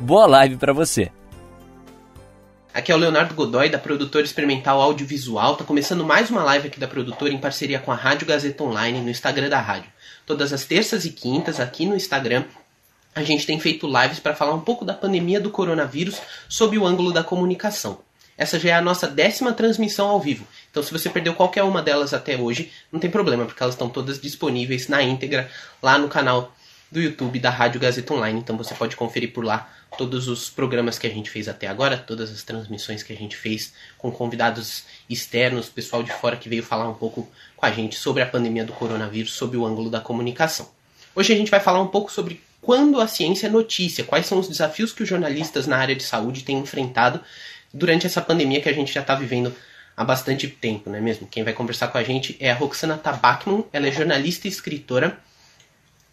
Boa live para você. Aqui é o Leonardo Godoy, da produtora experimental audiovisual. Tá começando mais uma live aqui da produtora em parceria com a Rádio Gazeta Online no Instagram da rádio. Todas as terças e quintas aqui no Instagram a gente tem feito lives para falar um pouco da pandemia do coronavírus sob o ângulo da comunicação. Essa já é a nossa décima transmissão ao vivo. Então, se você perdeu qualquer uma delas até hoje, não tem problema, porque elas estão todas disponíveis na íntegra lá no canal do YouTube da Rádio Gazeta Online. Então, você pode conferir por lá todos os programas que a gente fez até agora, todas as transmissões que a gente fez com convidados externos, pessoal de fora que veio falar um pouco com a gente sobre a pandemia do coronavírus, sob o ângulo da comunicação. Hoje a gente vai falar um pouco sobre quando a ciência é notícia, quais são os desafios que os jornalistas na área de saúde têm enfrentado durante essa pandemia que a gente já está vivendo há bastante tempo, não é mesmo? Quem vai conversar com a gente é a Roxana Tabakman, ela é jornalista e escritora,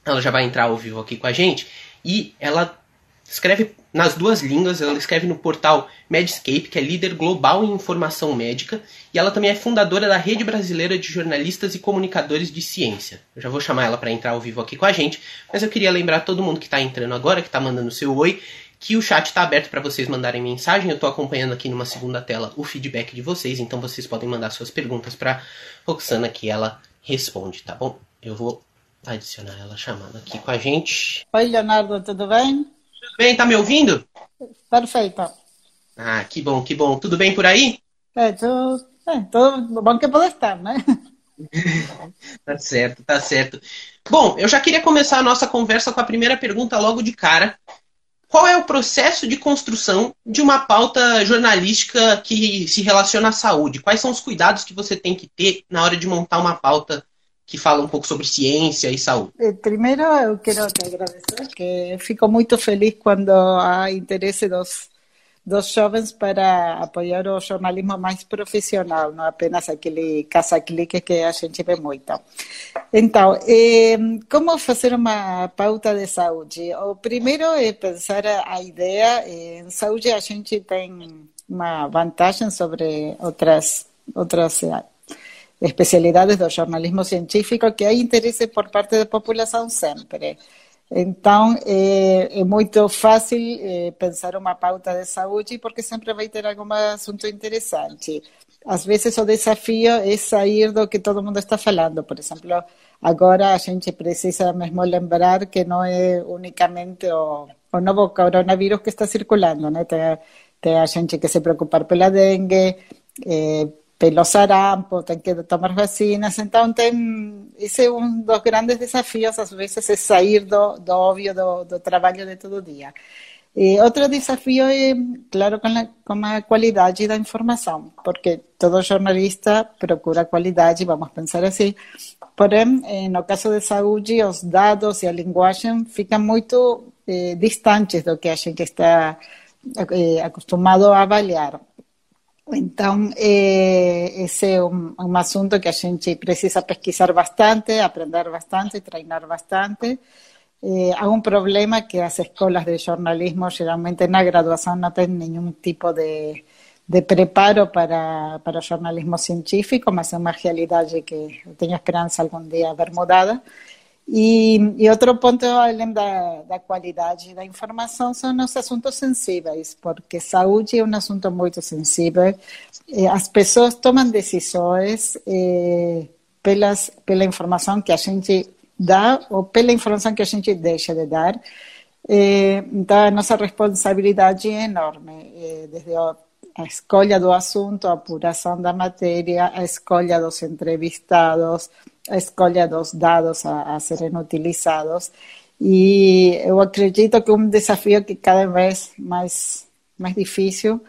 ela já vai entrar ao vivo aqui com a gente, e ela escreve nas duas línguas, ela escreve no portal Medscape, que é líder global em informação médica, e ela também é fundadora da Rede Brasileira de Jornalistas e Comunicadores de Ciência. Eu já vou chamar ela para entrar ao vivo aqui com a gente, mas eu queria lembrar todo mundo que está entrando agora, que está mandando seu oi, que o chat está aberto para vocês mandarem mensagem. Eu estou acompanhando aqui numa segunda tela o feedback de vocês, então vocês podem mandar suas perguntas para Roxana que ela responde, tá bom? Eu vou adicionar ela chamando aqui com a gente. Oi, Leonardo, tudo bem? Tudo bem, tá me ouvindo? Perfeito. Ah, que bom, que bom. Tudo bem por aí? É, tudo, é, tudo bom que pode estar, né? tá certo, tá certo. Bom, eu já queria começar a nossa conversa com a primeira pergunta logo de cara. Qual é o processo de construção de uma pauta jornalística que se relaciona à saúde? Quais são os cuidados que você tem que ter na hora de montar uma pauta que fala um pouco sobre ciência e saúde. Eh, primeiro, eu quero te agradecer, que fico muito feliz quando há interesse dos, dos jovens para apoiar o jornalismo mais profissional, não apenas aquele caça-clique que a gente vê muito. Então, eh, como fazer uma pauta de saúde? O primeiro é pensar a ideia, em saúde a gente tem uma vantagem sobre outras, outras especialidades do jornalismo científico que há interesse por parte da população sempre. Então, é, é muito fácil é, pensar uma pauta de saúde porque sempre vai ter algum assunto interessante. Às vezes, o desafio é sair do que todo mundo está falando. Por exemplo, agora a gente precisa mesmo lembrar que não é unicamente o, o novo coronavírus que está circulando, né? Tem, tem a gente que se preocupar pela dengue, eh, pelo sarampo, tem que tomar vacinas. Então, tem, esse é um dos grandes desafios, às vezes, é sair do, do óbvio do, do trabalho de todo dia. E outro desafio é, claro, com a, com a qualidade da informação, porque todo jornalista procura qualidade, vamos pensar assim. Porém, eh, no caso de saúde, os dados e a linguagem ficam muito eh, distantes do que a gente está eh, acostumado a avaliar. Então, eh, esse é um, assunto que a gente precisa pesquisar bastante, aprender bastante, treinar bastante. Eh, há um problema que as escolas de jornalismo, geralmente na graduação, não têm nenhum tipo de, de preparo para, para jornalismo científico, mas é uma realidade que eu tenho esperança algum dia ver mudada. E, e, outro ponto, além da, da qualidade da informação, são os assuntos sensíveis, porque saúde é um assunto muito sensível. As pessoas tomam decisões eh, pelas, pela informação que a gente dá ou pela informação que a gente deixa de dar. Eh, então, a nossa responsabilidade é enorme, eh, desde a, escolha do assunto, a apuração da matéria, a escolha dos entrevistados, escolha dos dados a, a serem utilizados. E eu acredito que é um desafio que cada vez mais mais difícil,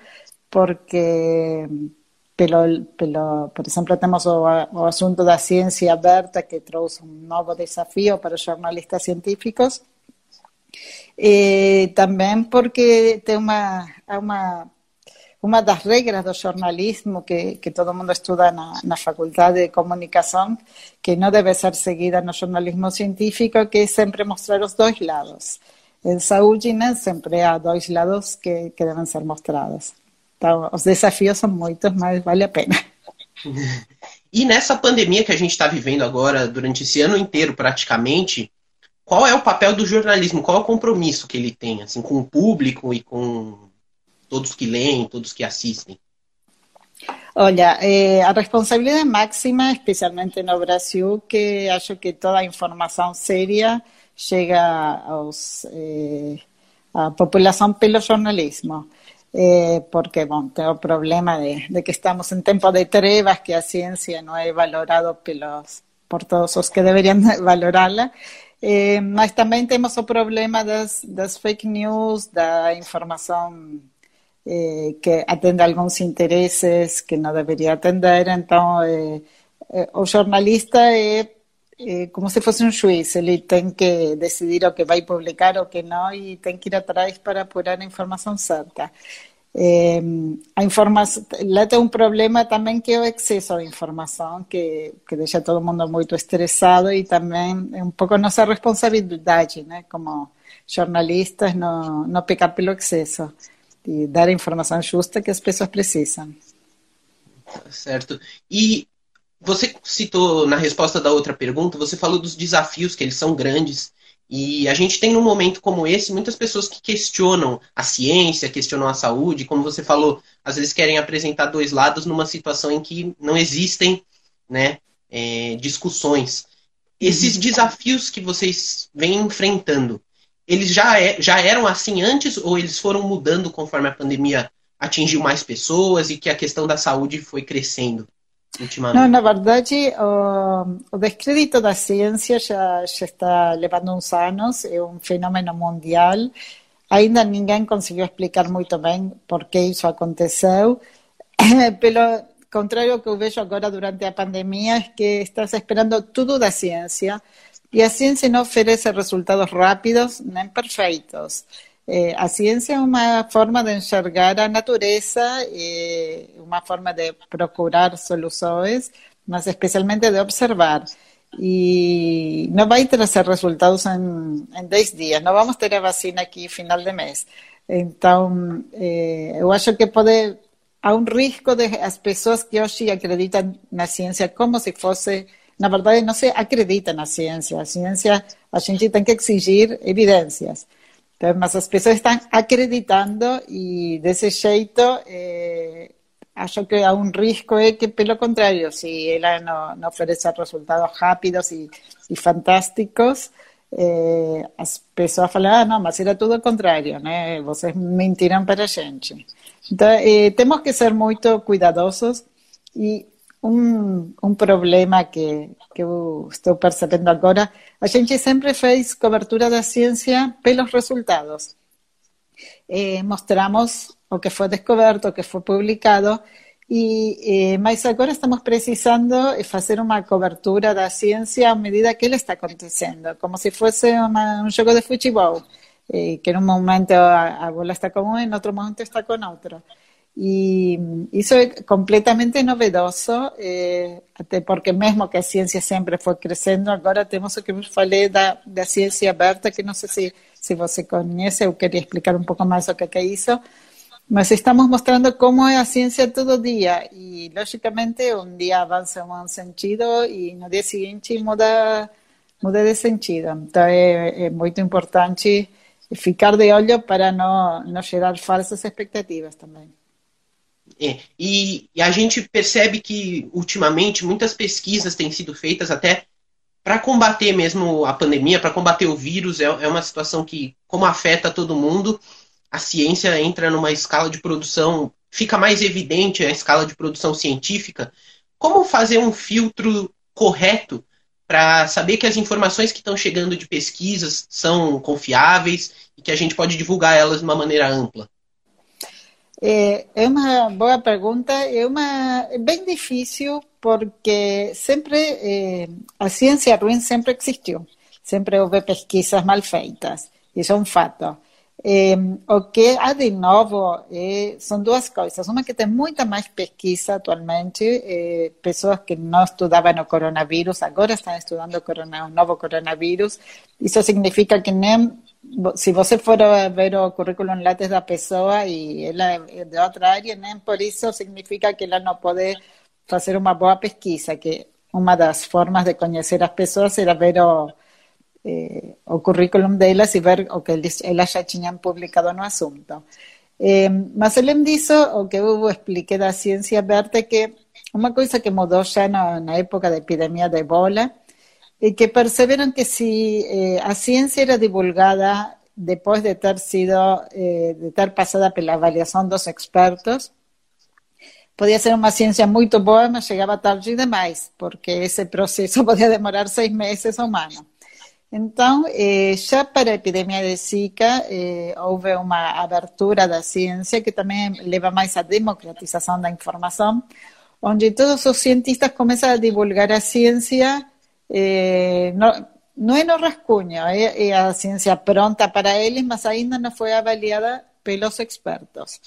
porque pelo, pelo, por exemplo, temos o, o assunto da ciência aberta que trouxe um novo desafio para os jornalistas científicos. e também porque tem uma, uma uma das regras do jornalismo que, que todo mundo estuda na, na faculdade de comunicação, que não deve ser seguida no jornalismo científico, que é sempre mostrar os dois lados. Em saúde, nem sempre há dois lados que, que devem ser mostrados. Então, os desafios são muitos, mas vale a pena. E nessa pandemia que a gente está vivendo agora, durante esse ano inteiro praticamente, qual é o papel do jornalismo? Qual é o compromisso que ele tem assim, com o público e com todos que leem, todos que assistem? Olha, eh, a responsabilidade máxima, especialmente no Brasil, que acho que toda a informação séria chega aos, eh, à população pelo jornalismo. Eh, porque, bom, tem o problema de, de, que estamos em tempo de trevas, que a ciência não é valorada pelos, por todos os que deveriam valorá-la. Eh, mas também temos o problema das, das fake news, da informação eh, que atende alguns interesses que não deveria atender. Então, eh, eh, o jornalista é, é, como se fosse um juiz, ele tem que decidir o que vai publicar, o que não, e tem que ir atrás para apurar a informação certa. A informação, lá tem um problema também que é o excesso de informação, que, que deixa todo mundo muito estressado e também é um pouco nossa responsabilidade, né, como jornalistas, não, não pecar pelo excesso e dar a informação justa que as pessoas precisam. Certo. E você citou na resposta da outra pergunta, você falou dos desafios, que eles são grandes. E a gente tem num momento como esse muitas pessoas que questionam a ciência, questionam a saúde, como você falou, às vezes querem apresentar dois lados numa situação em que não existem né, é, discussões. Esses uhum. desafios que vocês vêm enfrentando, eles já, é, já eram assim antes ou eles foram mudando conforme a pandemia atingiu mais pessoas e que a questão da saúde foi crescendo? Ultimamente? Não, na verdade, o, o descrédito da ciência já, já está levando uns anos, é um fenômeno mundial. Ainda ninguém conseguiu explicar muito bem por que isso aconteceu. Pelo contrário, que eu vejo agora durante a pandemia é que estás esperando tudo da ciência e a ciência não oferece resultados rápidos nem perfeitos. Eh, a ciência é uma forma de enxergar a natureza, eh, uma forma de procurar soluções, mas especialmente de observar. E não vai trazer resultados em, em 10 dias. Não vamos a vacina aqui final de mês. Então, eh, eu acho que pode. Há um risco de as pessoas que hoje acreditam na ciência como se fosse na verdade, não se acredita na ciência. A ciência, a gente tem que exigir evidências. Então, mas as pessoas estão acreditando e desse jeito, eh, acho que há um risco é que, pelo contrário, se ela não, não oferece resultados rápidos e, e fantásticos, eh, as pessoas falam, ah, não, mas era tudo o contrário, né? Vocês mentiram para a gente. Então, temos que ser muito cuidadosos e um, um problema que, que eu estou percebendo agora. A gente sempre fez cobertura da ciência pelos resultados. Eh, mostramos o que foi descoberto, o que foi publicado, e, eh, mas agora estamos precisando fazer uma cobertura da ciência à medida que ele está acontecendo, como se fosse uma, um jogo de futebol, eh, que em um momento a, a bola está com um, em outro momento está com outro. E isso é completamente novedoso, eh, porque mesmo que a ciência sempre foi crescendo, agora temos o que eu falei da, da ciência aberta, que não sei se, se você conhece, eu queria explicar um pouco mais o que é isso, mas estamos mostrando como é a ciência todo dia, e logicamente um dia avança um sentido e no dia seguinte muda, muda de sentido. Então é, é muito importante ficar de olho para não, não gerar falsas expectativas também. É, e, e, a gente percebe que, ultimamente, muitas pesquisas têm sido feitas até para combater mesmo a pandemia, para combater o vírus. É, é, uma situação que, como afeta todo mundo, a ciência entra numa escala de produção, fica mais evidente a escala de produção científica. Como fazer um filtro correto para saber que as informações que estão chegando de pesquisas são confiáveis e que a gente pode divulgar elas de uma maneira ampla? É, é uma boa pergunta, é uma é bem difícil porque sempre é, a ciência ruim sempre existiu, sempre houve pesquisas mal feitas Isso é um fato. Eh, o que há de novo eh, são duas coisas. Uma que tem muita mais pesquisa atualmente, eh, pessoas que não estudavam o coronavírus, agora estão estudando o, corona, o novo coronavírus. Isso significa que nem se você for ver o currículo látex da pessoa e ela é de outra área, por isso significa que ela não pode fazer uma boa pesquisa, que uma das formas de conhecer as pessoas era ver o eh, o currículum delas ver que eles, elas já tinham publicado no assunto. Eh, mas além disso, o que eu expliquei da ciência aberta é que uma coisa que mudou já na, na época da epidemia de ebola que perceberam que se eh, a ciência era divulgada depois de ter sido, eh, de ter passado pela avaliação dos expertos, podia ser uma ciência muito boa, mas chegava tarde demais, porque esse processo podia demorar seis meses ou um ano. Então, eh, já para a epidemia de Zika, eh, houve uma abertura da ciência que também leva mais à democratização da informação, onde todos os cientistas começam a divulgar a ciência, eh, é no rascunho, é, é, a ciência pronta para eles, mas ainda não foi avaliada pelos expertos.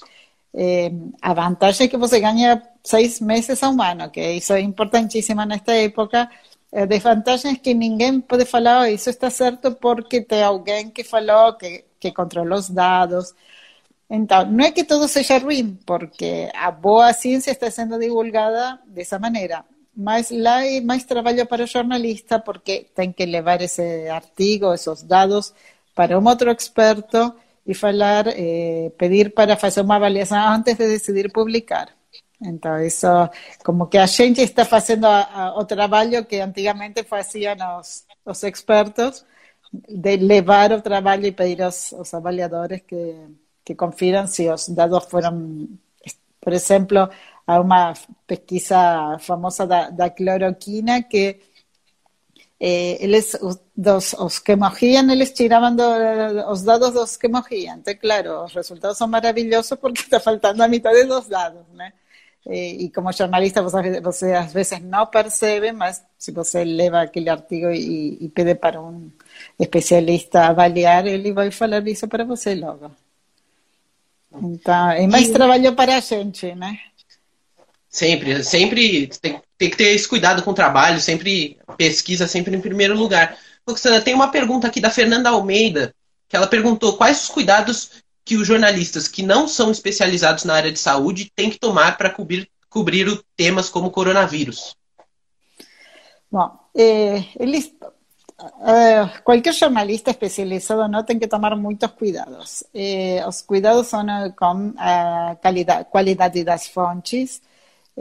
Eh, a vantagem é que você ganha seis meses a um ano, que isso é importantíssimo nesta época, a desvantagem é que ninguém pode falar, oh, isso está certo porque tem alguém que falou, que, que controla os dados. Então, não é que tudo seja ruim, porque a boa ciência está sendo divulgada dessa maneira. Mas lá mais trabalho para o jornalista, porque tem que levar esse artigo, esses dados, para um outro experto e falar, eh, pedir para fazer uma avaliação antes de decidir publicar. Então, isso, como que a gente está fazendo a, a, o que antigamente faziam os, os expertos, de levar o trabalho e pedir aos, aos avaliadores que, que confiram se os dados foram, por exemplo, há uma pesquisa famosa da, da cloroquina que eh, eles, os, dos, os que morriam, eles tiravam do, os dados dos que morriam. Então, claro, os resultados são maravilhosos porque está faltando a metade dos dados, né? Eh, e como jornalista você às vezes não percebe, mas se você leva aquele artigo e, e pede para um especialista avaliar, ele vai falar isso para você logo. Então, é mais e... trabalho para a gente, né? Sempre, sempre tem, tem, que ter esse cuidado com o trabalho, sempre pesquisa sempre em primeiro lugar. Roxana, tem uma pergunta aqui da Fernanda Almeida, que ela perguntou quais os cuidados que os jornalistas que não são especializados na área de saúde têm que tomar para cobrir, cobrir temas como coronavírus? Bom, eh, eles, eh, qualquer jornalista especializado não tem que tomar muitos cuidados. Eh, os cuidados são com a qualidade, qualidade das fontes.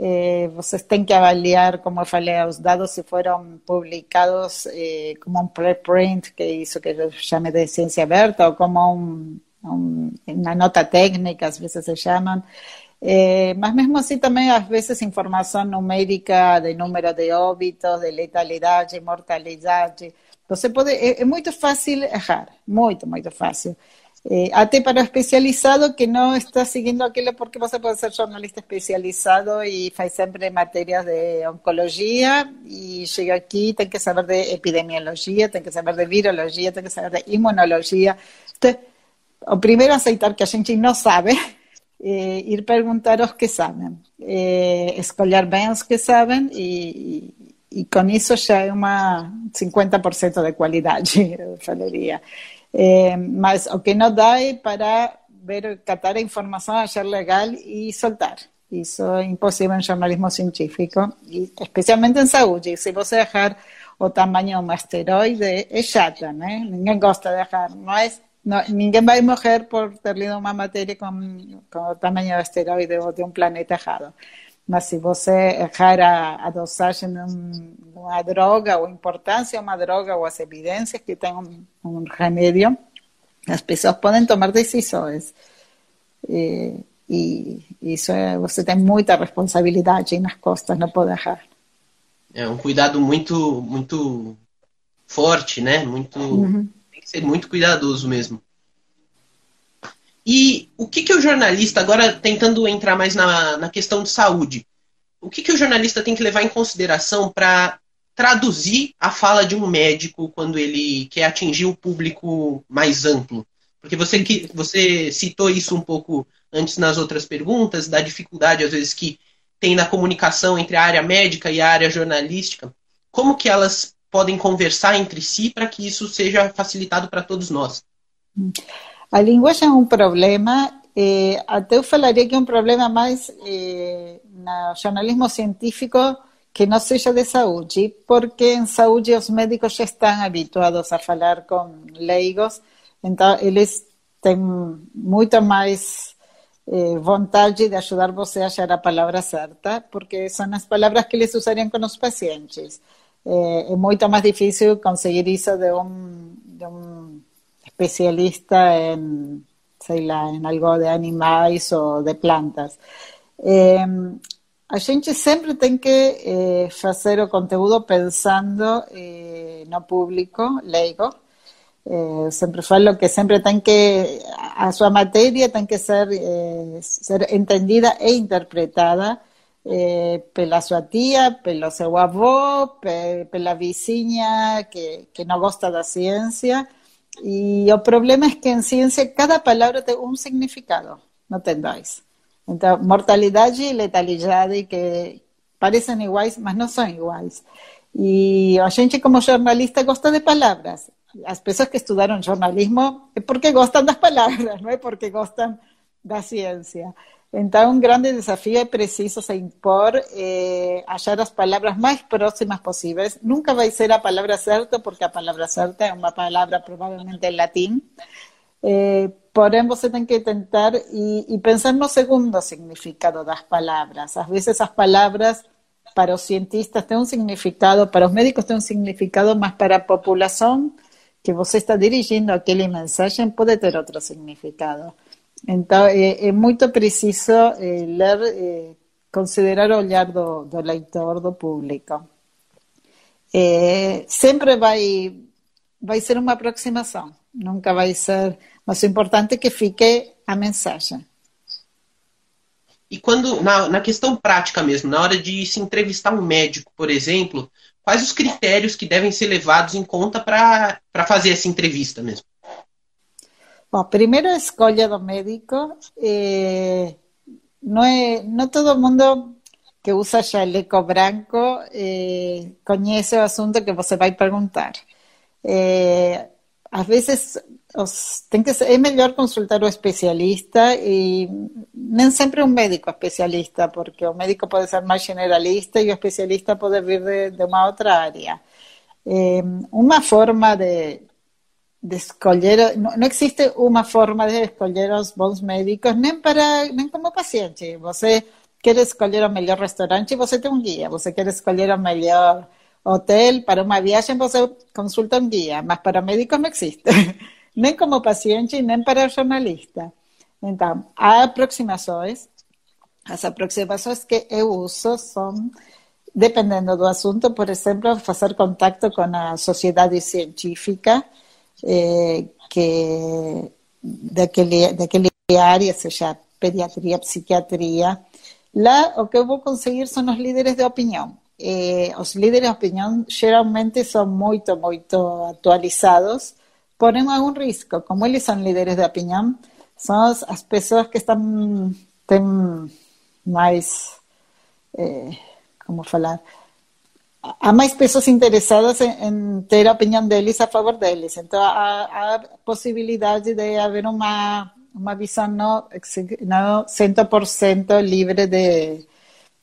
Eh, vocês têm que avaliar, como eu falei, os dados se foram publicados eh, como um preprint, que é que eu chamo de ciência aberta, ou como um nota técnica, às vezes se chamam, é, mas mesmo assim também às vezes informação numérica de número de óbitos, de letalidade, mortalidade. Você pode, é, é muito fácil errar, muito, muito fácil eh, ate para especializado que no está siguiendo aquello porque vas a poder ser jornalista especializado y fai siempre materias de oncología y llega aquí, tengo que saber de epidemiología, tengo que saber de virología, tengo que saber de inmunología. Entonces, o primero aceitar que a gente no sabe, eh, ir preguntar a los que saben, eh, escolher bien los que saben y, y, y con eso ya hay una 50% de calidad, yo falaría. Mas o que não dá é para ver, catar a informação, achar legal e soltar. Isso é impossível em jornalismo científico, e especialmente em saúde. Se você errar o tamanho de um asteroide, é chato, né? Ninguém gosta de errar, mas no, ninguém vai morrer por ter lido uma matéria com, com o do asteroide ou de um planeta errado. Mas se você errar a, a dosagem de uma droga, ou a importância de uma droga, ou as evidências que tem um, um remédio, as pessoas podem tomar decisões. E, e isso é, você tem muita responsabilidade nas costas, não pode errar. É um cuidado muito, muito forte, né? Muito. Uhum ser muito cuidadoso mesmo. E o que, que o jornalista, agora tentando entrar mais na, na questão de saúde, o que, que o jornalista tem que levar em consideração para traduzir a fala de um médico quando ele quer atingir o público mais amplo? Porque você, que, você citou isso um pouco antes nas outras perguntas, da dificuldade, às vezes, que tem na comunicação entre a área médica e a área jornalística. Como que elas podem conversar entre si para que isso seja facilitado para todos nós? A linguagem é um problema, eh, até eu falaria que é um problema mais eh, no jornalismo científico que não seja de saúde, porque em saúde os médicos já estão habituados a falar com leigos, então eles têm muito mais eh, vontade de ajudar você a achar a palavra certa, porque são as palavras que eles usariam com os pacientes. Eh, é muito mais difícil conseguir isso de um, de um especialista em, sei lá, em algo de animais ou de plantas. A gente sempre tem que eh, fazer o conteúdo pensando eh, no público leigo. Eh, sempre falo que sempre tem que a sua matéria tem que ser ser entendida e interpretada pela sua tia, pelo seu avô, pe, pela vizinha que, que não gosta da ciência. E o problema é que em ciência cada palavra tem um significado, não tem dois. Então, mortalidade e letalidade que parecem iguais, mas não são iguais. E a gente, como jornalista, gosta de palavras. As pessoas que estudaram jornalismo é porque gostam das palavras, não é porque gostam da ciência. Então, um grande desafio é preciso se impor, eh, achar as palavras mais próximas possíveis. Nunca vai ser a palavra certa, porque a palavra certa é uma palavra provavelmente em latim. Eh, porém, você tem que tentar e, e, pensar no segundo significado das palavras. Às vezes, as palavras para os cientistas têm um significado, para os médicos têm um significado, mas para a população que você está dirigindo aquele mensagem pode ter outro significado. Então, é, é muito preciso é, ler, é, considerar o olhar do, do leitor, do público. sempre vai, vai ser uma aproximação, nunca vai ser. Mas o importante é que fique a mensagem. E quando, na, na questão prática mesmo, na hora de se entrevistar um médico, por exemplo, quais os critérios que devem ser levados em conta para fazer essa entrevista mesmo? Bom, primeiro a escolha do médico. Eh, não, é, não todo mundo que usa chaleco branco eh, conhece o assunto que você vai perguntar. Eh, às vezes os, tem que ser, é melhor consultar o especialista e nem sempre um médico especialista, porque o médico pode ser mais generalista e o especialista pode vir de, de uma outra área. Eh, uma forma de, de não, não, existe uma forma de escolher os bons médicos, nem para nem como paciente. Você quer escolher o melhor restaurante, você tem um guia. Você quer escolher o melhor hotel para uma viagem, você consulta um guia. Mas para médicos não existe, nem como paciente, nem para jornalista. Então, há aproximações. As aproximações que eu uso são dependendo do assunto, por exemplo, fazer contato com a sociedade científica, eh, que daquele, daquele área, seja pediatria, psiquiatria, lá o que eu vou conseguir são os líderes de opinião. Eh, os líderes de opinião geralmente são muito, muito atualizados, porém há um risco. Como eles são líderes de opinião, são as pessoas que estão, têm mais, eh, como falar, há mais pessoas interessadas em, em, ter a opinião deles a favor deles. Então, há, há possibilidade de haver uma, uma visão não, não 100% livre de,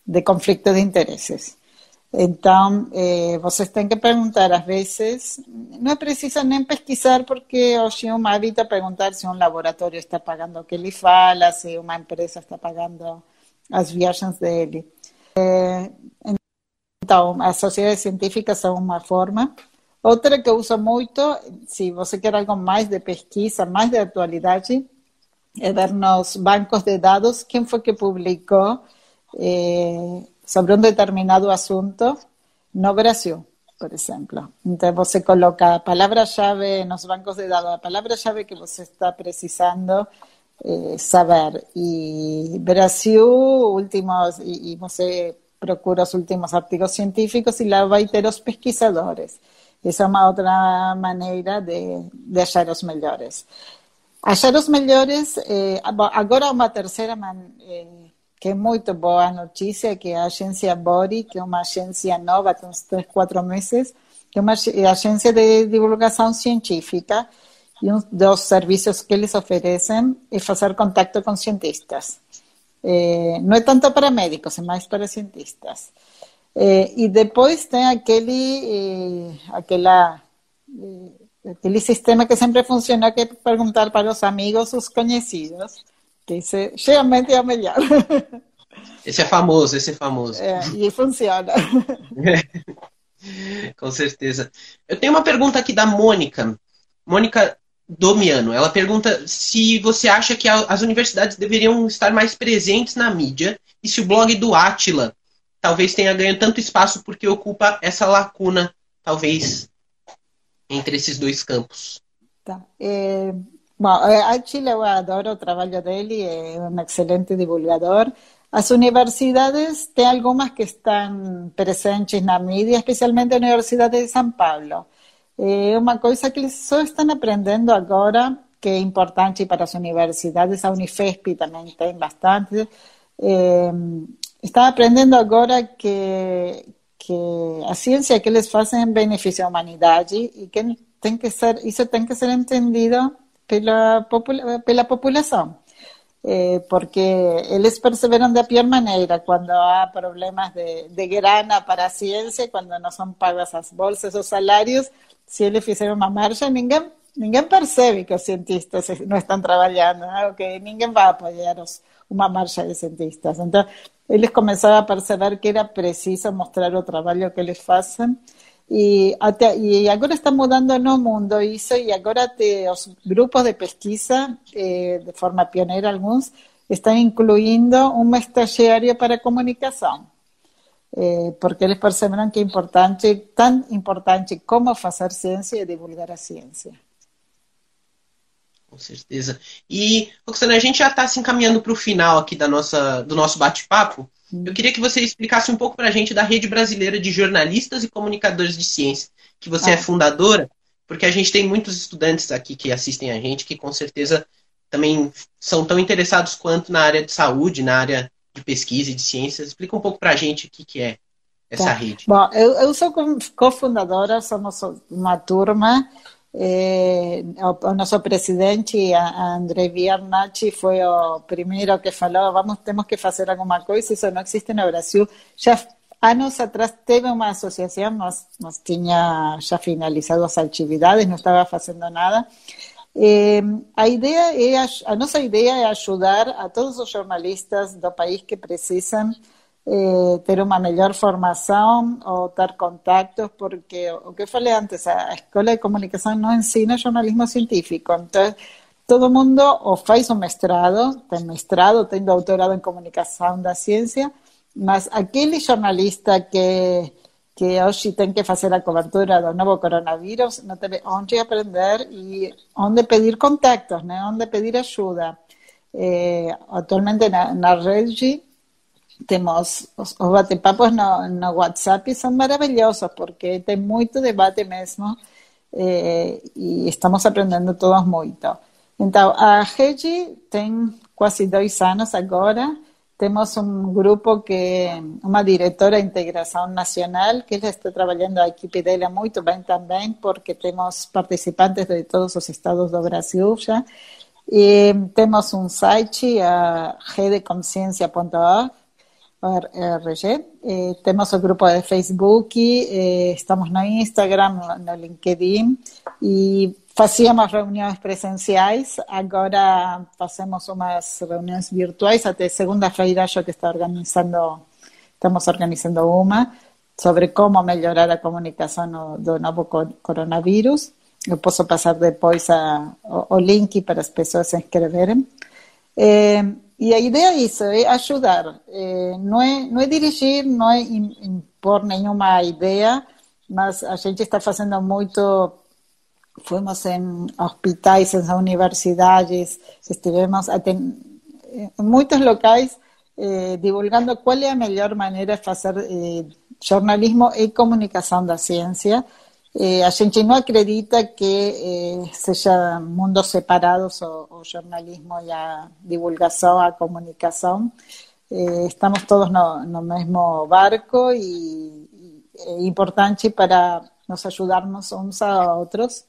de conflito de interesses. Então, eh, vocês têm que perguntar, às vezes, não é preciso nem pesquisar, porque hoje é um hábito perguntar se um laboratório está pagando o que ele fala, se uma empresa está pagando as viagens dele. Eh, então, as sociedades científicas são uma forma. Outra que uso muito, se você quer algo mais de pesquisa, mais de atualidade, é ver bancos de dados quem foi que publicou eh, sobre um determinado assunto no Brasil, por exemplo. Então, você coloca a palavra-chave nos bancos de dados, a palavra-chave que você está precisando eh, saber. E Brasil, últimos, e, e você procura os últimos artigos científicos lá vai ter os pesquisadores. Essa é uma outra de, de achar os melhores. Achar os melhores, eh, agora uma terceira eh, que é muito boa notícia, que é a agência Bori, que é uma agência nova, tem uns três, quatro meses, que é uma agência de divulgação científica, e um dos serviços que eles oferecem é fazer contato com cientistas. Eh, não é tanto para médicos, é mais para cientistas. Eh, e depois tem aquele, eh, aquela, eh, aquele sistema que sempre funciona, que é perguntar para os amigos, os conhecidos, que esse geralmente é o melhor. Esse é famoso, esse é famoso. É, e funciona. Com certeza. Eu tenho uma pergunta aqui da Mônica. Mônica Domiano. Ela pergunta se você acha que as universidades deveriam estar mais presentes na mídia e se o blog do Atila talvez tenha ganho tanto espaço porque ocupa essa lacuna, talvez, entre esses dois campos. Tá. É, bom, é, Atila, eu adoro o trabalho dele, é um excelente divulgador. As universidades, tem algumas que estão presentes na mídia, especialmente a Universidade de São Paulo. É uma coisa que eles só estão aprendendo agora, que é importante para as universidades, a Unifesp também tem bastante. É, estão aprendendo agora que, que a ciência que eles fazem beneficia a humanidade e que tem que ser, isso tem que ser entendido pela, pela população. Eh, porque eles perceberam da pior maneira quando há problemas de, de grana para a ciência, quando não são pagas as bolsas, os salários, se eles fizerem uma marcha, ninguém, ninguém percebe que os cientistas não estão trabalhando, né? que ninguém vai apoiar os, uma marcha de cientistas. Então, eles começaram a perceber que era preciso mostrar o trabalho que eles fazem e, até, e agora está mudando no mundo isso e agora te, os grupos de pesquisa, eh, de forma pioneira alguns, estão incluindo um estagiário para comunicação. Eh, porque eles perceberam que é importante, tão importante como fazer ciência e divulgar a ciência. Com certeza. E, Roxana, a gente já está se encaminhando para o final aqui da nossa, do nosso bate-papo. Eu queria que você explicasse um pouco para a gente da Rede Brasileira de Jornalistas e Comunicadores de Ciência, que você é ah. é fundadora, porque a gente tem muitos estudantes aqui que assistem a gente que com certeza também são tão interessados quanto na área de saúde, na área de pesquisa e de ciências. Explica um pouco para a gente o que, que é essa tá. rede. Bom, eu, eu sou cofundadora, somos uma turma eh, o, o, nosso presidente, André Biernacci, foi o primeiro que falou: vamos, temos que fazer alguma coisa, isso não existe no Brasil. Já anos atrás teve uma associação, mas, mas tinha já finalizado as atividades, não estava fazendo nada. A ideia é a nossa ideia é ajudar a todos os jornalistas do país que precisam eh, ter uma melhor formação ou ter contactos, porque o que eu falei antes, a escola de comunicação não ensina jornalismo científico, então todo mundo ou faz um mestrado, tem mestrado, tem doutorado em comunicação da ciência, mas aquele jornalista que que hoje tem que fazer a cobertura do novo coronavírus, onde aprender e onde pedir contactos, né? onde pedir ajuda. Eh, na, na rede temos os, os bate-papos no, no WhatsApp são maravilhosos porque tem muito debate mesmo eh, e estamos aprendendo todos muito. Então, a rede tem quase dois anos agora. Temos um grupo que uma diretora de integração nacional que está trabalhando a equipe dela muito bem também, porque temos participantes de todos os estados do Brasil. E temos um site, a redeconsciencia.org, RG. Eh, temos o grupo de Facebook, eh, estamos no Instagram, no LinkedIn e fazíamos reuniões presenciais, agora fazemos umas reuniões virtuais, até segunda-feira acho que está organizando, estamos organizando uma sobre como melhorar a comunicação no, do novo coronavírus. Eu posso passar depois a, o, o link para as pessoas se inscreverem. Eh, e a ideia é isso, é ajudar. É, não, é, é dirigir, não é impor nenhuma ideia, mas a gente está fazendo muito. Fomos em hospitais, em universidades, estivemos em muitos locais eh, divulgando cuál es la mejor manera de hacer eh, jornalismo y comunicación da ciência. Eh, a gente não acredita que eh, mundos separados o, o, jornalismo e a divulgação, a. Eh, estamos todos no, no mesmo barco e, e, importante para nos ajudarmos uns a outros.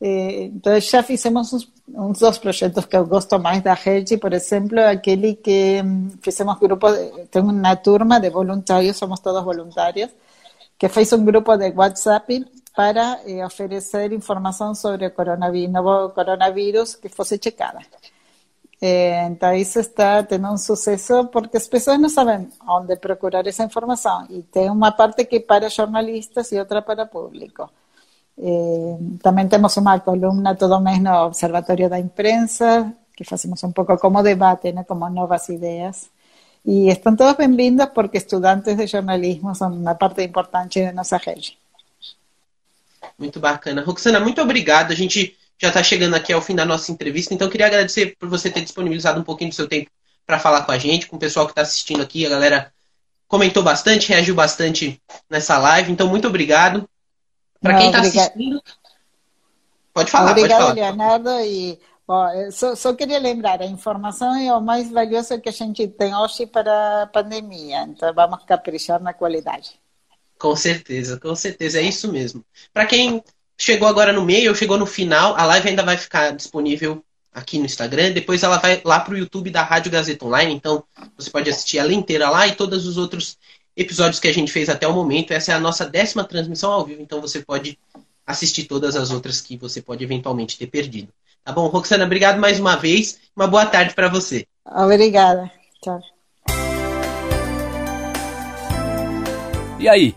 Eh, então, já fizemos uns, uns, dos projetos que eu gosto mais da rede, por exemplo, aquele que fizemos grupo, tem uma turma de voluntários, somos todos voluntários, que fez um grupo de WhatsApp para eh, oferecer informação sobre o coronavírus, novo coronavírus que fosse checada. Eh, isso está tendo um sucesso porque as pessoas não sabem onde procurar essa informação. E tem uma parte que para jornalistas e outra para público. Eh, também temos uma coluna todo mês no Observatório da Imprensa, que fazemos um pouco como debate, né, como novas ideias. E estão todos bem-vindos porque estudantes de jornalismo são uma parte importante da nossa rede. Muito bacana. Roxana, muito obrigado. A gente já está chegando aqui ao fim da nossa entrevista, então queria agradecer por você ter disponibilizado um pouquinho do seu tempo para falar com a gente, com o pessoal que está assistindo aqui. A galera comentou bastante, reagiu bastante nessa live, então muito obrigado. Para quem está assistindo. Pode falar, Obrigada, pode falar. Leonardo. E bom, só, só, queria lembrar: a informação é o mais valioso que a gente tem hoje para a pandemia, então vamos caprichar na qualidade. Com certeza, com certeza, é isso mesmo. Para quem chegou agora no meio ou chegou no final, a live ainda vai ficar disponível aqui no Instagram. Depois ela vai lá para o YouTube da Rádio Gazeta Online. Então você pode assistir ela inteira lá e todos os outros episódios que a gente fez até o momento. Essa é a nossa décima transmissão ao vivo. Então você pode assistir todas as outras que você pode eventualmente ter perdido. Tá bom, Roxana, obrigado mais uma vez. Uma boa tarde para você. Obrigada. Tchau. E aí,